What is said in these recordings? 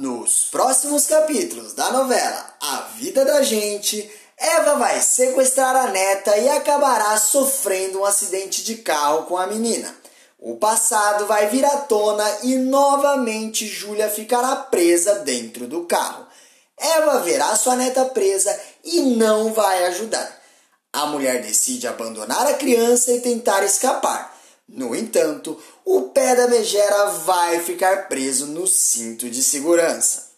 Nos próximos capítulos da novela A Vida da Gente, Eva vai sequestrar a neta e acabará sofrendo um acidente de carro com a menina. O passado vai vir à tona e novamente Júlia ficará presa dentro do carro. Eva verá sua neta presa e não vai ajudar. A mulher decide abandonar a criança e tentar escapar. No entanto, o pé da megera vai ficar preso no cinto de segurança.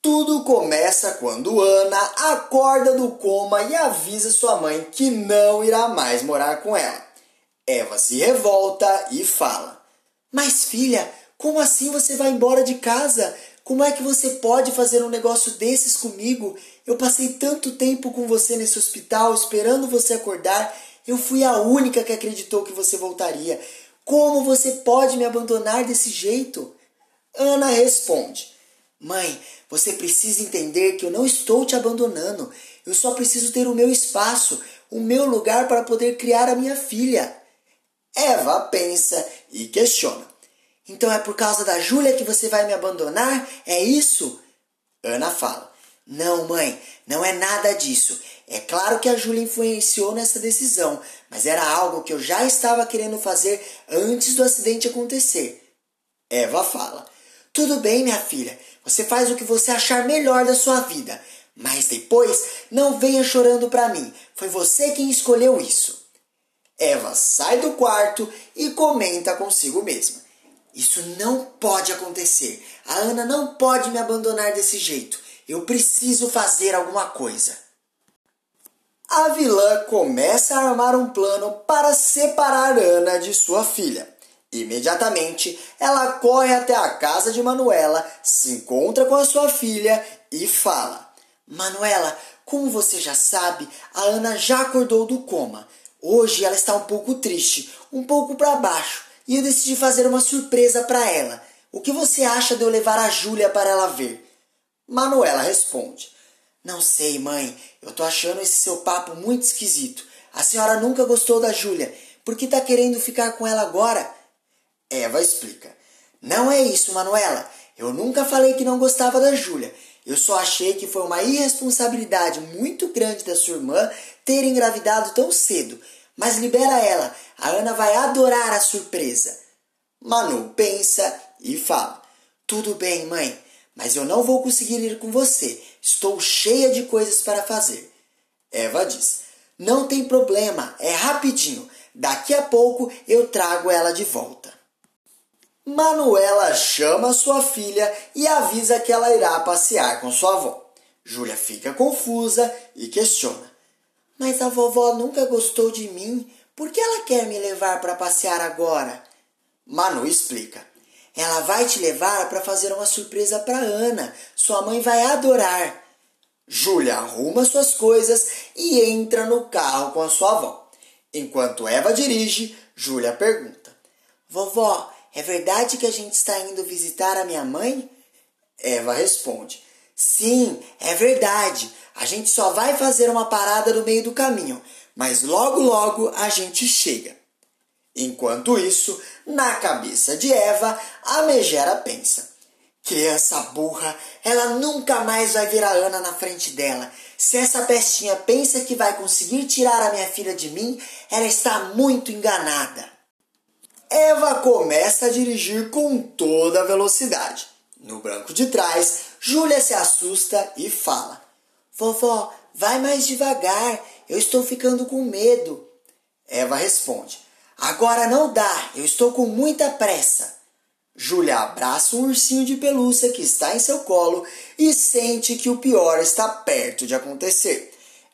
Tudo começa quando Ana acorda do coma e avisa sua mãe que não irá mais morar com ela. Eva se revolta e fala: Mas filha, como assim você vai embora de casa? Como é que você pode fazer um negócio desses comigo? Eu passei tanto tempo com você nesse hospital esperando você acordar. Eu fui a única que acreditou que você voltaria. Como você pode me abandonar desse jeito? Ana responde: Mãe, você precisa entender que eu não estou te abandonando. Eu só preciso ter o meu espaço, o meu lugar para poder criar a minha filha. Eva pensa e questiona: Então é por causa da Júlia que você vai me abandonar? É isso? Ana fala: Não, mãe, não é nada disso. É claro que a Júlia influenciou nessa decisão, mas era algo que eu já estava querendo fazer antes do acidente acontecer. Eva fala: Tudo bem, minha filha, você faz o que você achar melhor da sua vida, mas depois não venha chorando para mim. Foi você quem escolheu isso. Eva sai do quarto e comenta consigo mesma: Isso não pode acontecer. A Ana não pode me abandonar desse jeito. Eu preciso fazer alguma coisa. A vilã começa a armar um plano para separar Ana de sua filha. Imediatamente, ela corre até a casa de Manuela, se encontra com a sua filha e fala: Manuela, como você já sabe, a Ana já acordou do coma. Hoje ela está um pouco triste, um pouco para baixo, e eu decidi fazer uma surpresa para ela. O que você acha de eu levar a Júlia para ela ver? Manuela responde: Não sei, mãe. Eu tô achando esse seu papo muito esquisito. A senhora nunca gostou da Júlia. Por que tá querendo ficar com ela agora? Eva explica: Não é isso, Manuela. Eu nunca falei que não gostava da Júlia. Eu só achei que foi uma irresponsabilidade muito grande da sua irmã ter engravidado tão cedo. Mas libera ela, a Ana vai adorar a surpresa. Manu pensa e fala: Tudo bem, mãe, mas eu não vou conseguir ir com você. Estou cheia de coisas para fazer. Eva diz: Não tem problema, é rapidinho. Daqui a pouco eu trago ela de volta. Manuela chama sua filha e avisa que ela irá passear com sua avó. Júlia fica confusa e questiona: Mas a vovó nunca gostou de mim, por que ela quer me levar para passear agora? Manu explica: Ela vai te levar para fazer uma surpresa para Ana. Sua mãe vai adorar. Júlia arruma suas coisas e entra no carro com a sua avó. Enquanto Eva dirige, Júlia pergunta: Vovó, é verdade que a gente está indo visitar a minha mãe? Eva responde: Sim, é verdade. A gente só vai fazer uma parada no meio do caminho, mas logo logo a gente chega. Enquanto isso, na cabeça de Eva, a megera pensa: Que essa burra, ela nunca mais vai ver a Ana na frente dela. Se essa pestinha pensa que vai conseguir tirar a minha filha de mim, ela está muito enganada. Eva começa a dirigir com toda a velocidade. No banco de trás, Júlia se assusta e fala: Vovó, vai mais devagar, eu estou ficando com medo. Eva responde: Agora não dá, eu estou com muita pressa. Júlia abraça um ursinho de pelúcia que está em seu colo e sente que o pior está perto de acontecer.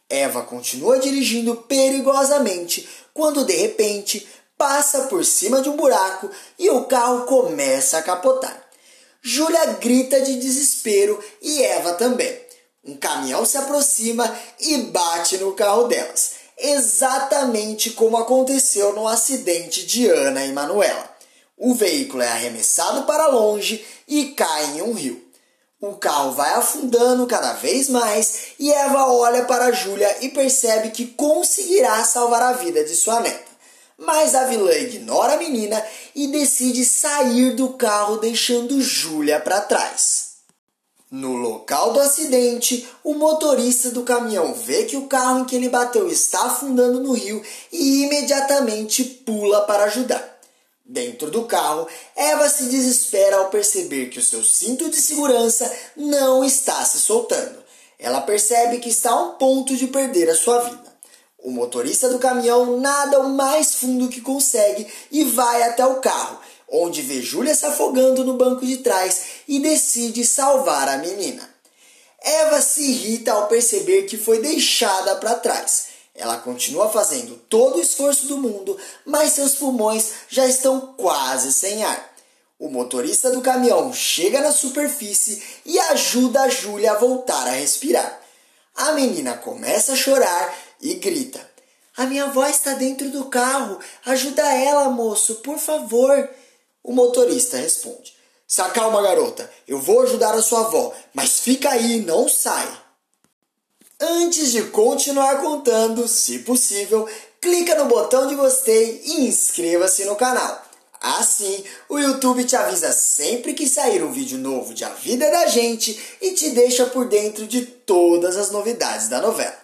Eva continua dirigindo perigosamente quando de repente passa por cima de um buraco e o carro começa a capotar. Júlia grita de desespero e Eva também. Um caminhão se aproxima e bate no carro delas, exatamente como aconteceu no acidente de Ana e Manuela. O veículo é arremessado para longe e cai em um rio. O carro vai afundando cada vez mais e Eva olha para Júlia e percebe que conseguirá salvar a vida de sua neta Mas a vilã ignora a menina e decide sair do carro, deixando Júlia para trás. No local do acidente, o motorista do caminhão vê que o carro em que ele bateu está afundando no rio e imediatamente pula para ajudar. Dentro do carro, Eva se desespera ao perceber que o seu cinto de segurança não está se soltando. Ela percebe que está a um ponto de perder a sua vida. O motorista do caminhão nada o mais fundo que consegue e vai até o carro, onde vê Júlia se afogando no banco de trás e decide salvar a menina. Eva se irrita ao perceber que foi deixada para trás. Ela continua fazendo todo o esforço do mundo, mas seus pulmões já estão quase sem ar. O motorista do caminhão chega na superfície e ajuda a Júlia a voltar a respirar. A menina começa a chorar e grita: A minha avó está dentro do carro. Ajuda ela, moço, por favor. O motorista responde: Se acalma, garota. Eu vou ajudar a sua avó, mas fica aí, não sai. Antes de continuar contando, se possível, clica no botão de gostei e inscreva-se no canal. Assim, o YouTube te avisa sempre que sair um vídeo novo de A Vida da Gente e te deixa por dentro de todas as novidades da novela.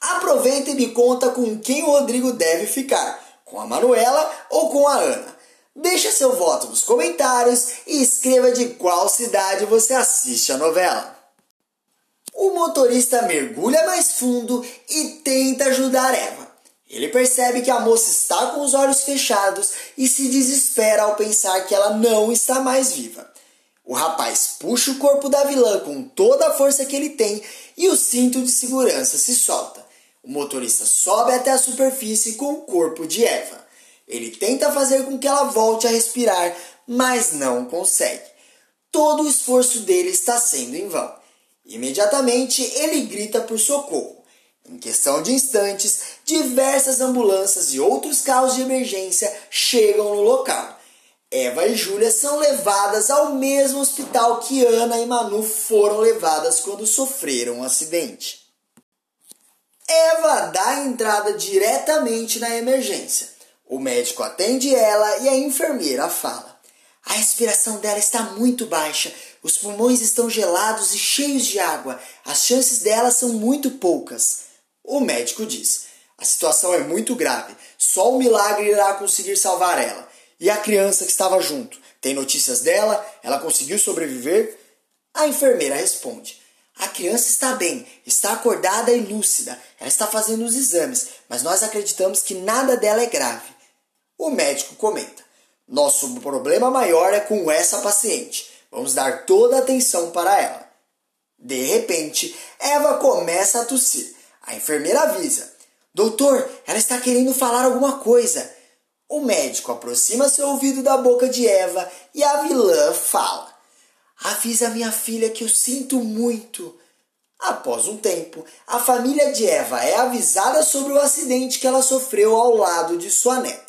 Aproveita e me conta com quem o Rodrigo deve ficar, com a Manuela ou com a Ana. Deixa seu voto nos comentários e escreva de qual cidade você assiste a novela. O motorista mergulha mais fundo e tenta ajudar Eva. Ele percebe que a moça está com os olhos fechados e se desespera ao pensar que ela não está mais viva. O rapaz puxa o corpo da vilã com toda a força que ele tem e o cinto de segurança se solta. O motorista sobe até a superfície com o corpo de Eva. Ele tenta fazer com que ela volte a respirar, mas não consegue. Todo o esforço dele está sendo em vão. Imediatamente ele grita por socorro. Em questão de instantes, diversas ambulâncias e outros carros de emergência chegam no local. Eva e Júlia são levadas ao mesmo hospital que Ana e Manu foram levadas quando sofreram um acidente. Eva dá entrada diretamente na emergência. O médico atende ela e a enfermeira fala: A respiração dela está muito baixa, os pulmões estão gelados e cheios de água, as chances dela são muito poucas. O médico diz: A situação é muito grave, só um milagre irá conseguir salvar ela. E a criança que estava junto? Tem notícias dela? Ela conseguiu sobreviver? A enfermeira responde: a criança está bem, está acordada e lúcida. Ela está fazendo os exames, mas nós acreditamos que nada dela é grave. O médico comenta: Nosso problema maior é com essa paciente. Vamos dar toda a atenção para ela. De repente, Eva começa a tossir. A enfermeira avisa: Doutor, ela está querendo falar alguma coisa. O médico aproxima seu ouvido da boca de Eva e a vilã fala: Avisa minha filha que eu sinto muito. Após um tempo, a família de Eva é avisada sobre o acidente que ela sofreu ao lado de sua neta.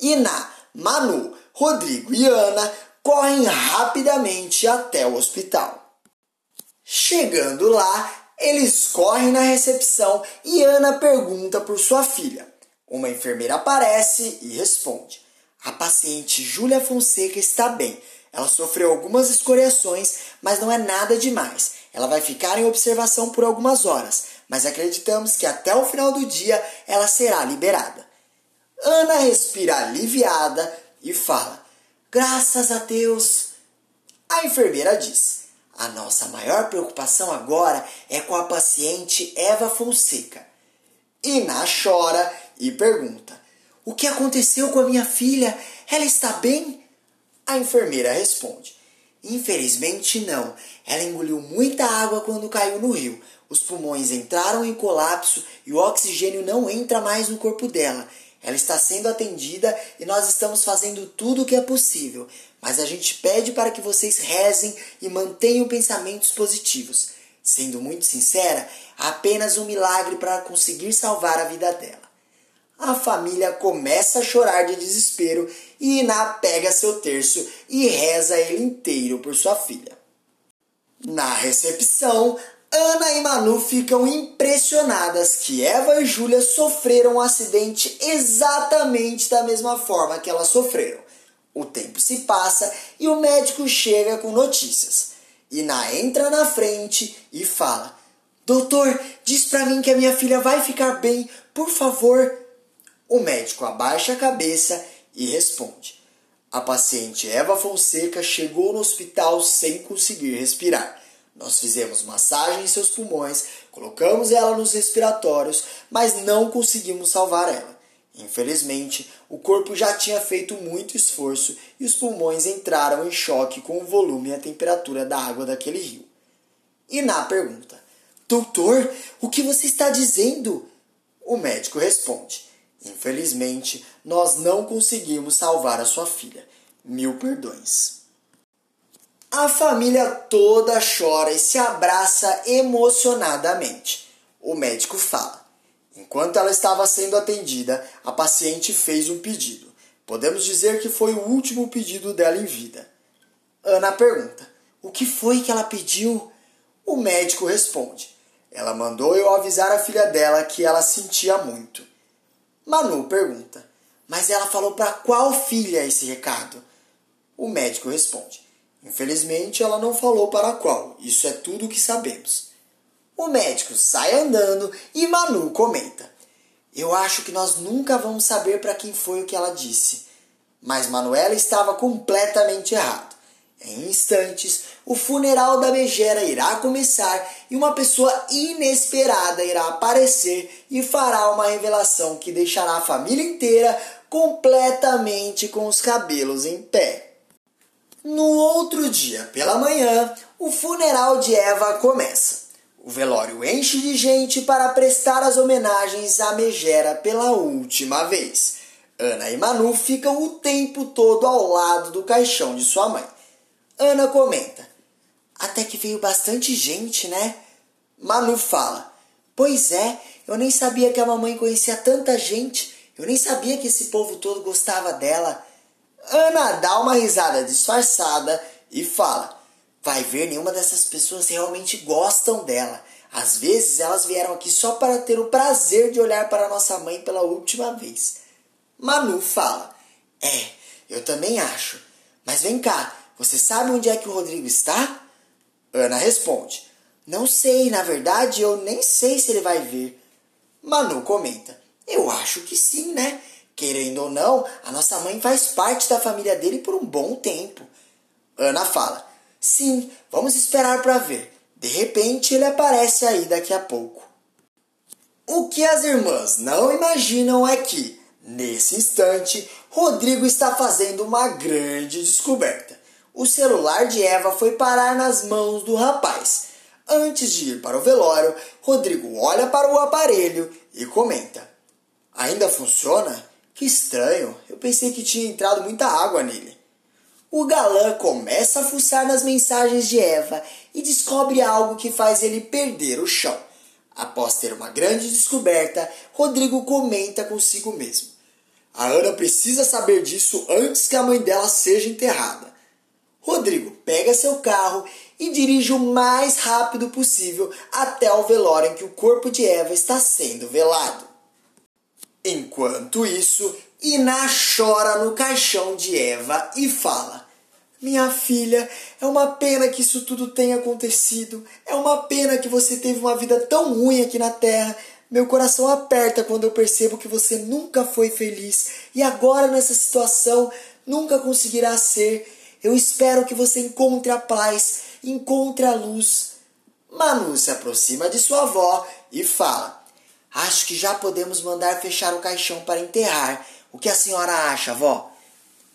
Ina, Manu, Rodrigo e Ana correm rapidamente até o hospital. Chegando lá, eles correm na recepção e Ana pergunta por sua filha. Uma enfermeira aparece e responde: A paciente Júlia Fonseca está bem ela sofreu algumas escoriações, mas não é nada demais. Ela vai ficar em observação por algumas horas, mas acreditamos que até o final do dia ela será liberada. Ana respira aliviada e fala: Graças a Deus. A enfermeira diz: A nossa maior preocupação agora é com a paciente Eva Fonseca. Iná chora e pergunta: O que aconteceu com a minha filha? Ela está bem? A enfermeira responde: Infelizmente não. Ela engoliu muita água quando caiu no rio. Os pulmões entraram em colapso e o oxigênio não entra mais no corpo dela. Ela está sendo atendida e nós estamos fazendo tudo o que é possível, mas a gente pede para que vocês rezem e mantenham pensamentos positivos. Sendo muito sincera, apenas um milagre para conseguir salvar a vida dela a família começa a chorar de desespero e Iná pega seu terço e reza ele inteiro por sua filha. Na recepção, Ana e Manu ficam impressionadas que Eva e Júlia sofreram um acidente exatamente da mesma forma que elas sofreram. O tempo se passa e o médico chega com notícias. Ina entra na frente e fala: Doutor, diz pra mim que a minha filha vai ficar bem, por favor. O médico abaixa a cabeça e responde: A paciente Eva Fonseca chegou no hospital sem conseguir respirar. Nós fizemos massagem em seus pulmões, colocamos ela nos respiratórios, mas não conseguimos salvar ela. Infelizmente, o corpo já tinha feito muito esforço e os pulmões entraram em choque com o volume e a temperatura da água daquele rio. E na pergunta: Doutor, o que você está dizendo? O médico responde: Infelizmente, nós não conseguimos salvar a sua filha. Mil perdões. A família toda chora e se abraça emocionadamente. O médico fala: Enquanto ela estava sendo atendida, a paciente fez um pedido. Podemos dizer que foi o último pedido dela em vida. Ana pergunta: O que foi que ela pediu? O médico responde: Ela mandou eu avisar a filha dela que ela sentia muito. Manu pergunta: Mas ela falou para qual filha esse recado? O médico responde: Infelizmente ela não falou para qual, isso é tudo o que sabemos. O médico sai andando e Manu comenta: Eu acho que nós nunca vamos saber para quem foi o que ela disse. Mas Manuela estava completamente errado. Em instantes, o funeral da megera irá começar e uma pessoa inesperada irá aparecer e fará uma revelação que deixará a família inteira completamente com os cabelos em pé. No outro dia, pela manhã, o funeral de Eva começa. O velório enche de gente para prestar as homenagens à Megera pela última vez. Ana e Manu ficam o tempo todo ao lado do caixão de sua mãe. Ana comenta: Até que veio bastante gente, né? Manu fala: Pois é, eu nem sabia que a mamãe conhecia tanta gente. Eu nem sabia que esse povo todo gostava dela. Ana dá uma risada disfarçada e fala: Vai ver, nenhuma dessas pessoas realmente gostam dela. Às vezes elas vieram aqui só para ter o prazer de olhar para nossa mãe pela última vez. Manu fala: É, eu também acho. Mas vem cá, você sabe onde é que o Rodrigo está? Ana responde: Não sei, na verdade eu nem sei se ele vai vir. Manu comenta: Eu acho que sim, né? Querendo ou não, a nossa mãe faz parte da família dele por um bom tempo. Ana fala: Sim, vamos esperar para ver. De repente ele aparece aí daqui a pouco. O que as irmãs não imaginam é que, nesse instante, Rodrigo está fazendo uma grande descoberta. O celular de Eva foi parar nas mãos do rapaz. Antes de ir para o velório, Rodrigo olha para o aparelho e comenta: Ainda funciona? Que estranho, eu pensei que tinha entrado muita água nele. O galã começa a fuçar nas mensagens de Eva e descobre algo que faz ele perder o chão. Após ter uma grande descoberta, Rodrigo comenta consigo mesmo. A Ana precisa saber disso antes que a mãe dela seja enterrada. Rodrigo pega seu carro e dirige o mais rápido possível até o velório em que o corpo de Eva está sendo velado. Enquanto isso, Iná chora no caixão de Eva e fala: Minha filha, é uma pena que isso tudo tenha acontecido. É uma pena que você teve uma vida tão ruim aqui na Terra. Meu coração aperta quando eu percebo que você nunca foi feliz e agora nessa situação nunca conseguirá ser. Eu espero que você encontre a paz, encontre a luz. Manu se aproxima de sua avó e fala: Acho que já podemos mandar fechar o caixão para enterrar. O que a senhora acha, vó?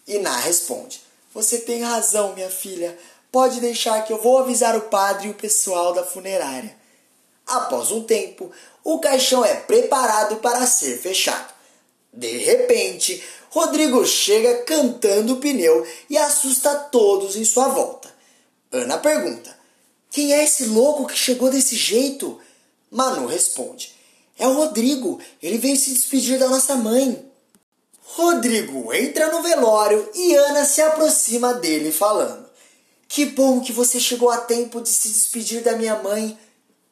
Iná responde: Você tem razão, minha filha. Pode deixar que eu vou avisar o padre e o pessoal da funerária. Após um tempo, o caixão é preparado para ser fechado. De repente, Rodrigo chega cantando o pneu e assusta todos em sua volta. Ana pergunta: Quem é esse louco que chegou desse jeito? Manu responde: É o Rodrigo. Ele veio se despedir da nossa mãe. Rodrigo entra no velório e Ana se aproxima dele falando: Que bom que você chegou a tempo de se despedir da minha mãe.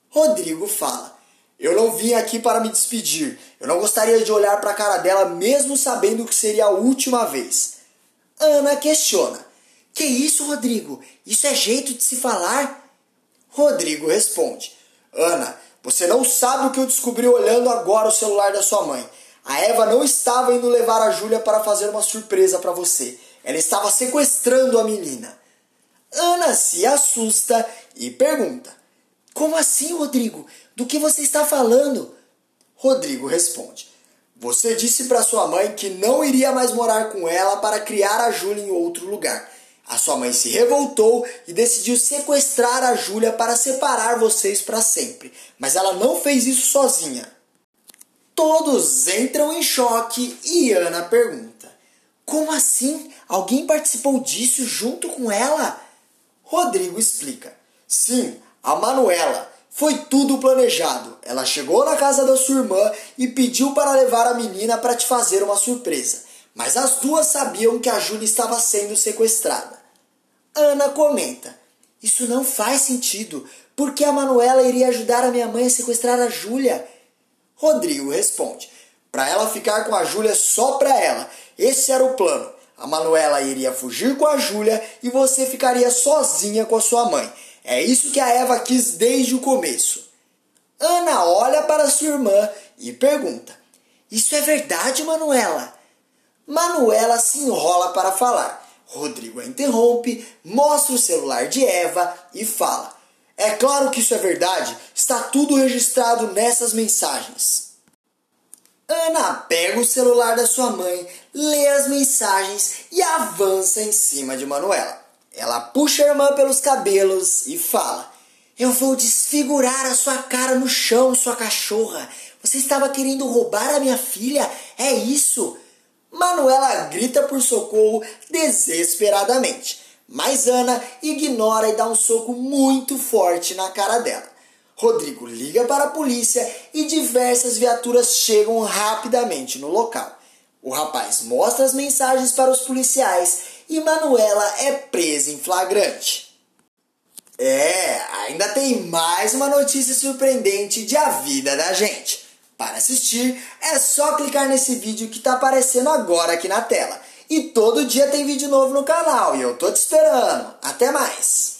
Rodrigo fala: Eu não vim aqui para me despedir. Eu não gostaria de olhar para a cara dela mesmo sabendo que seria a última vez. Ana questiona: Que isso, Rodrigo? Isso é jeito de se falar? Rodrigo responde: Ana, você não sabe o que eu descobri olhando agora o celular da sua mãe. A Eva não estava indo levar a Júlia para fazer uma surpresa para você. Ela estava sequestrando a menina. Ana se assusta e pergunta: Como assim, Rodrigo? Do que você está falando? Rodrigo responde: Você disse para sua mãe que não iria mais morar com ela para criar a Júlia em outro lugar. A sua mãe se revoltou e decidiu sequestrar a Júlia para separar vocês para sempre. Mas ela não fez isso sozinha. Todos entram em choque e Ana pergunta: Como assim? Alguém participou disso junto com ela? Rodrigo explica. Sim, a Manuela. Foi tudo planejado. Ela chegou na casa da sua irmã e pediu para levar a menina para te fazer uma surpresa. Mas as duas sabiam que a Júlia estava sendo sequestrada. Ana comenta: Isso não faz sentido. Porque a Manuela iria ajudar a minha mãe a sequestrar a Júlia? Rodrigo responde: Para ela ficar com a Júlia só para ela. Esse era o plano. A Manuela iria fugir com a Júlia e você ficaria sozinha com a sua mãe. É isso que a Eva quis desde o começo. Ana olha para sua irmã e pergunta: Isso é verdade, Manuela? Manuela se enrola para falar. Rodrigo a interrompe, mostra o celular de Eva e fala: É claro que isso é verdade, está tudo registrado nessas mensagens. Ana pega o celular da sua mãe, lê as mensagens e avança em cima de Manuela. Ela puxa a irmã pelos cabelos e fala: Eu vou desfigurar a sua cara no chão, sua cachorra. Você estava querendo roubar a minha filha? É isso? Manuela grita por socorro desesperadamente, mas Ana ignora e dá um soco muito forte na cara dela. Rodrigo liga para a polícia e diversas viaturas chegam rapidamente no local. O rapaz mostra as mensagens para os policiais e Manuela é presa em flagrante. É, ainda tem mais uma notícia surpreendente de a vida da gente. Para assistir, é só clicar nesse vídeo que está aparecendo agora aqui na tela. E todo dia tem vídeo novo no canal e eu tô te esperando. Até mais!